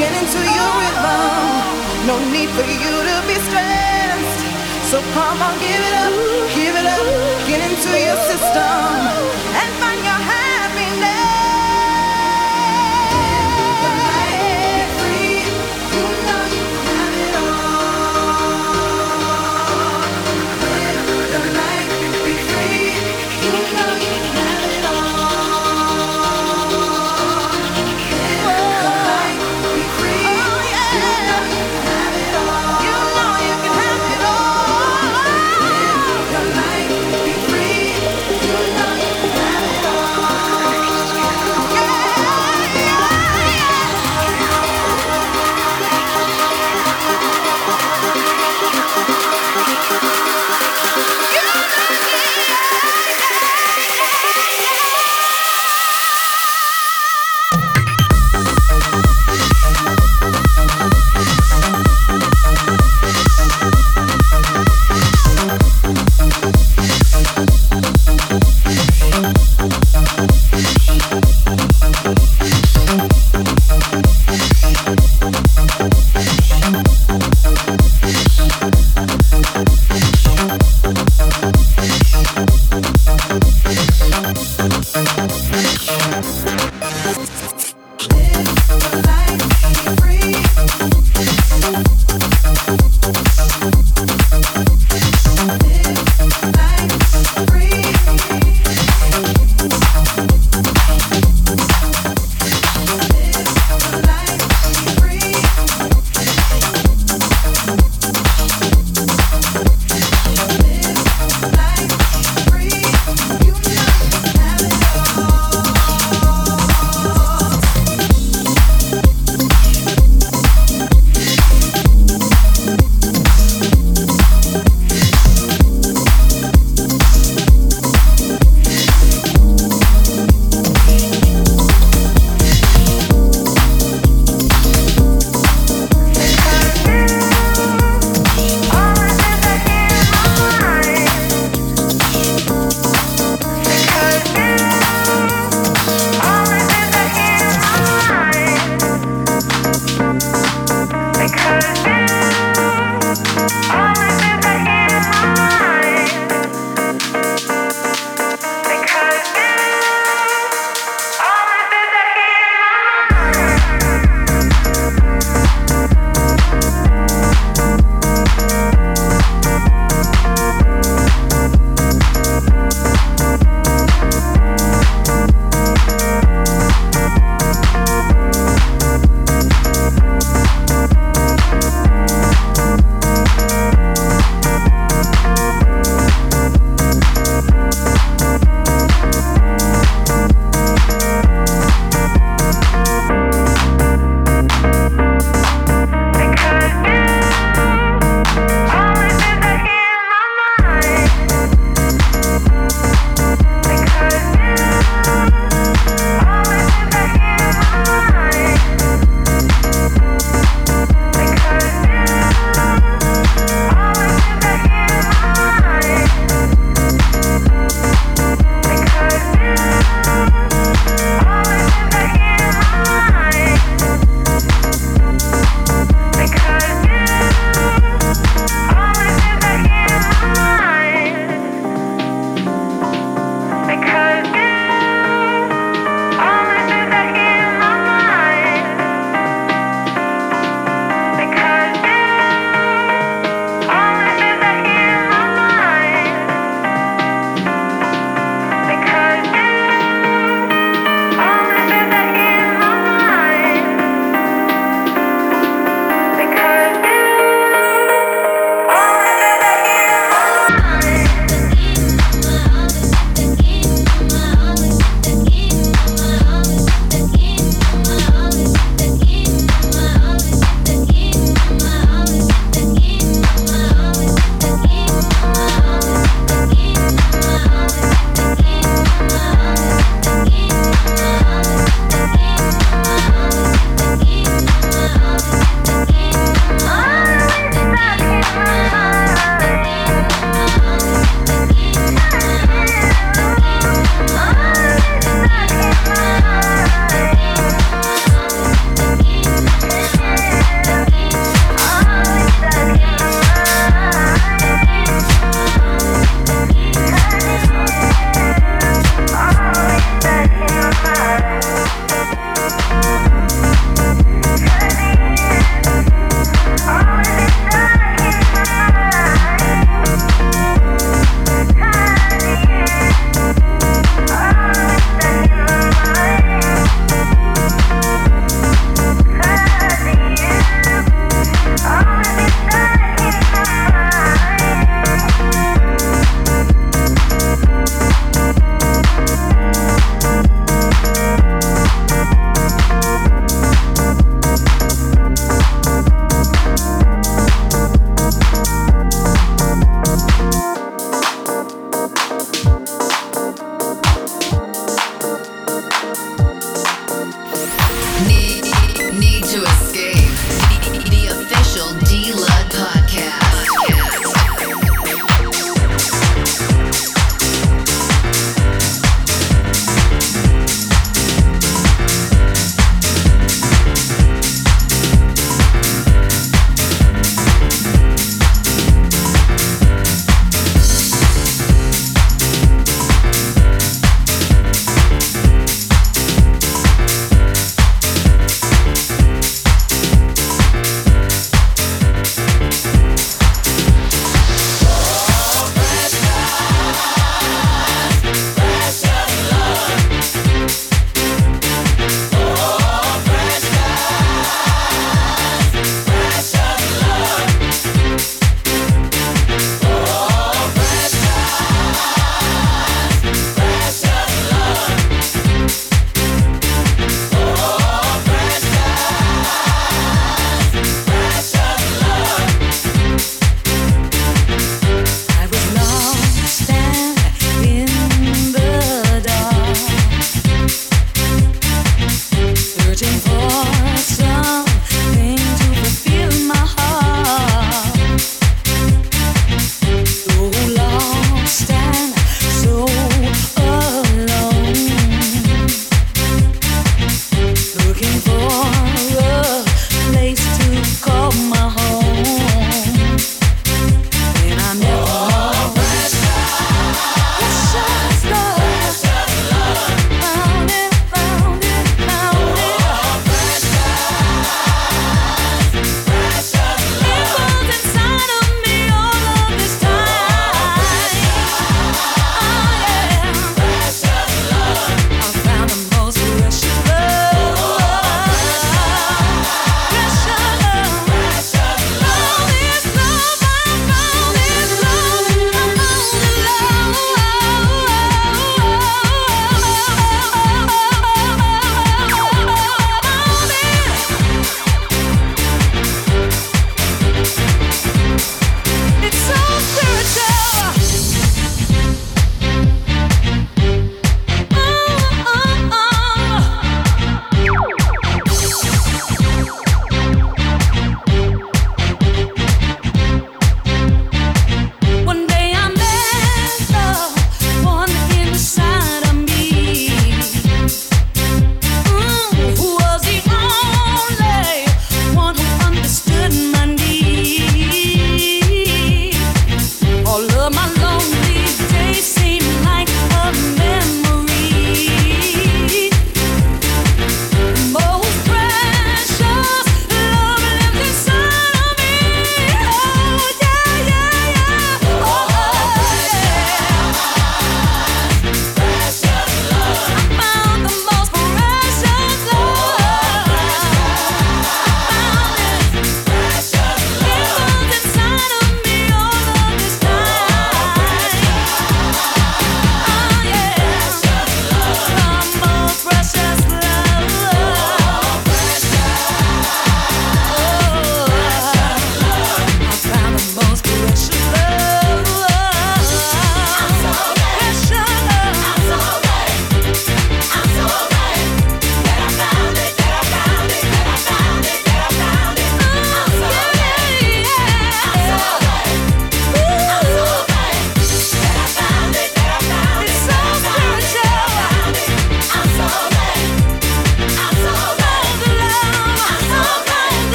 Get into your rhythm. No need for you to be stressed. So come on, give it up.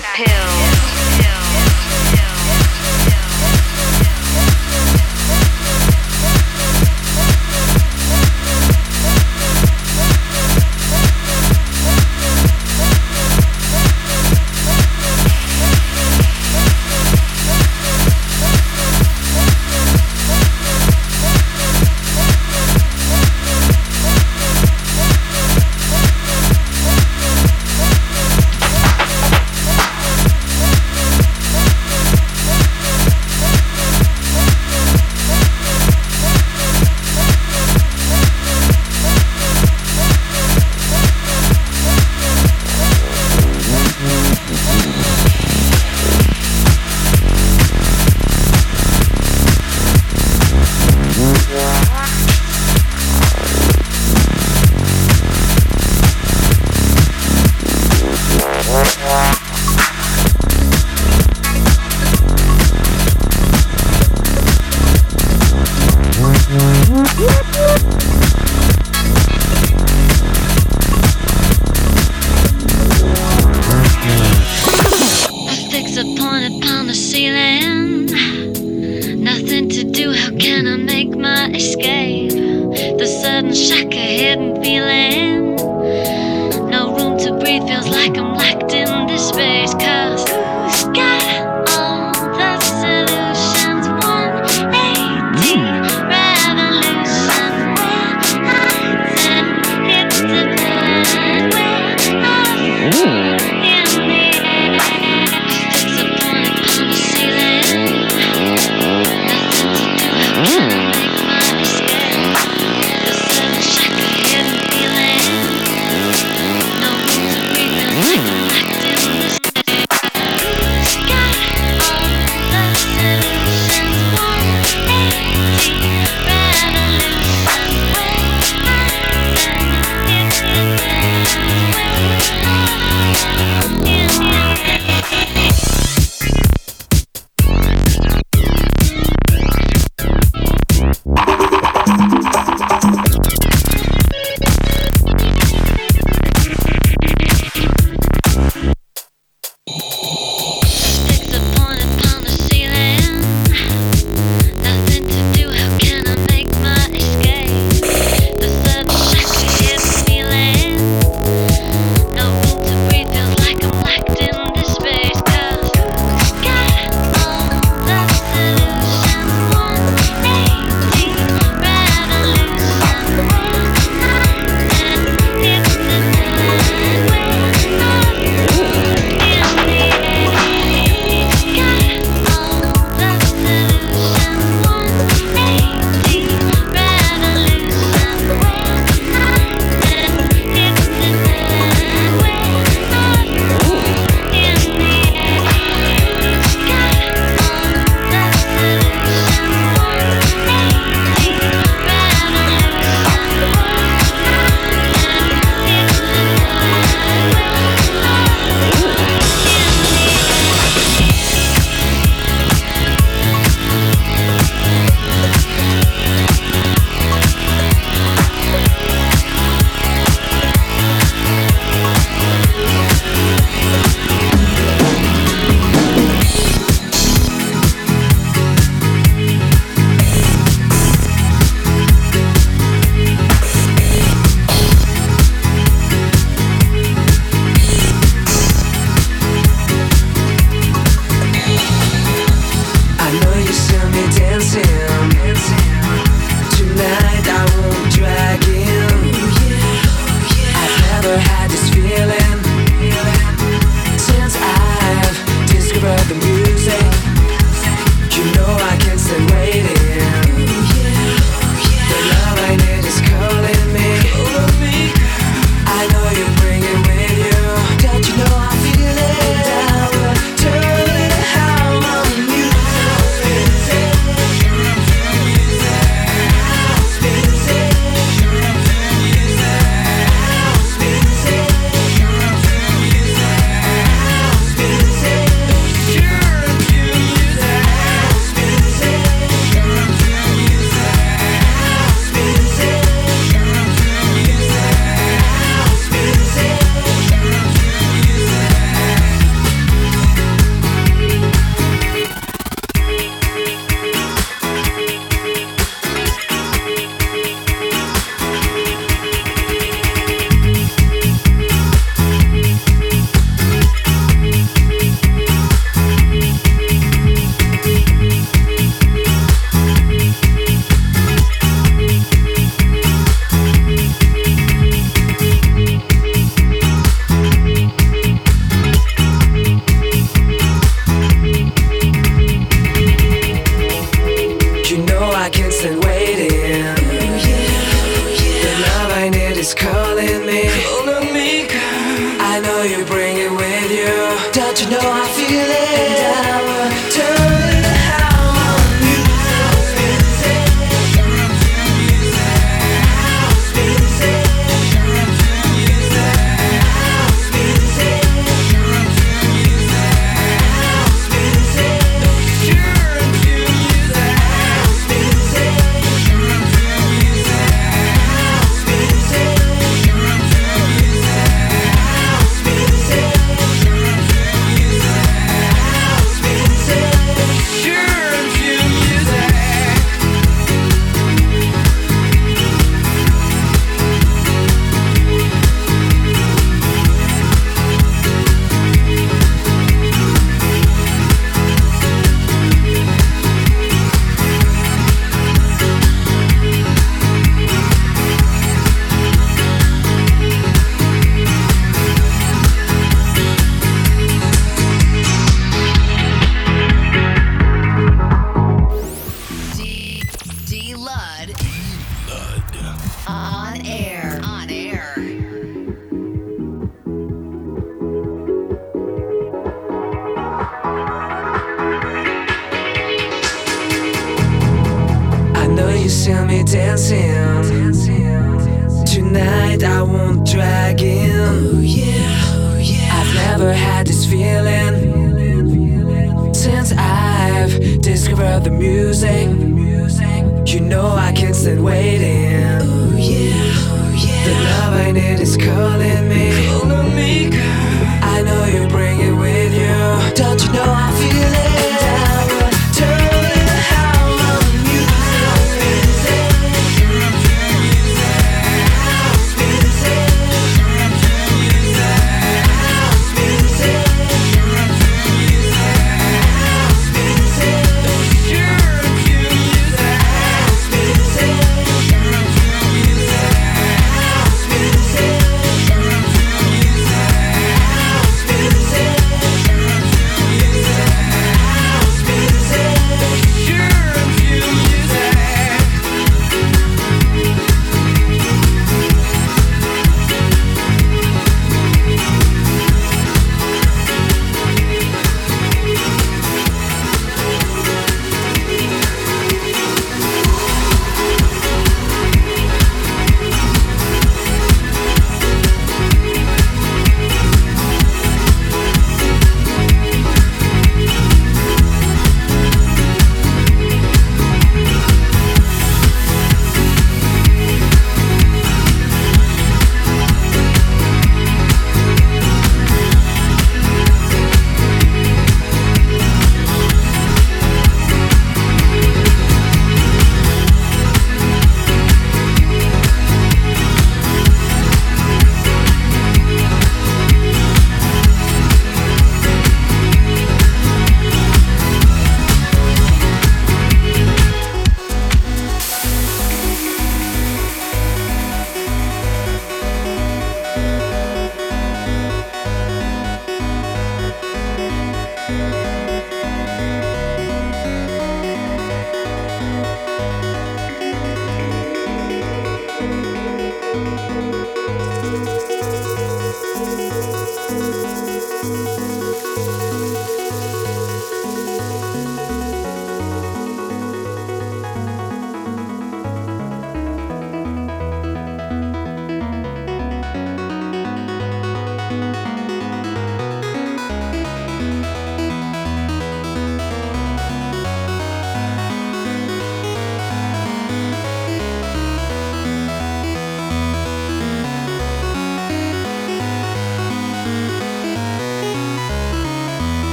The pills.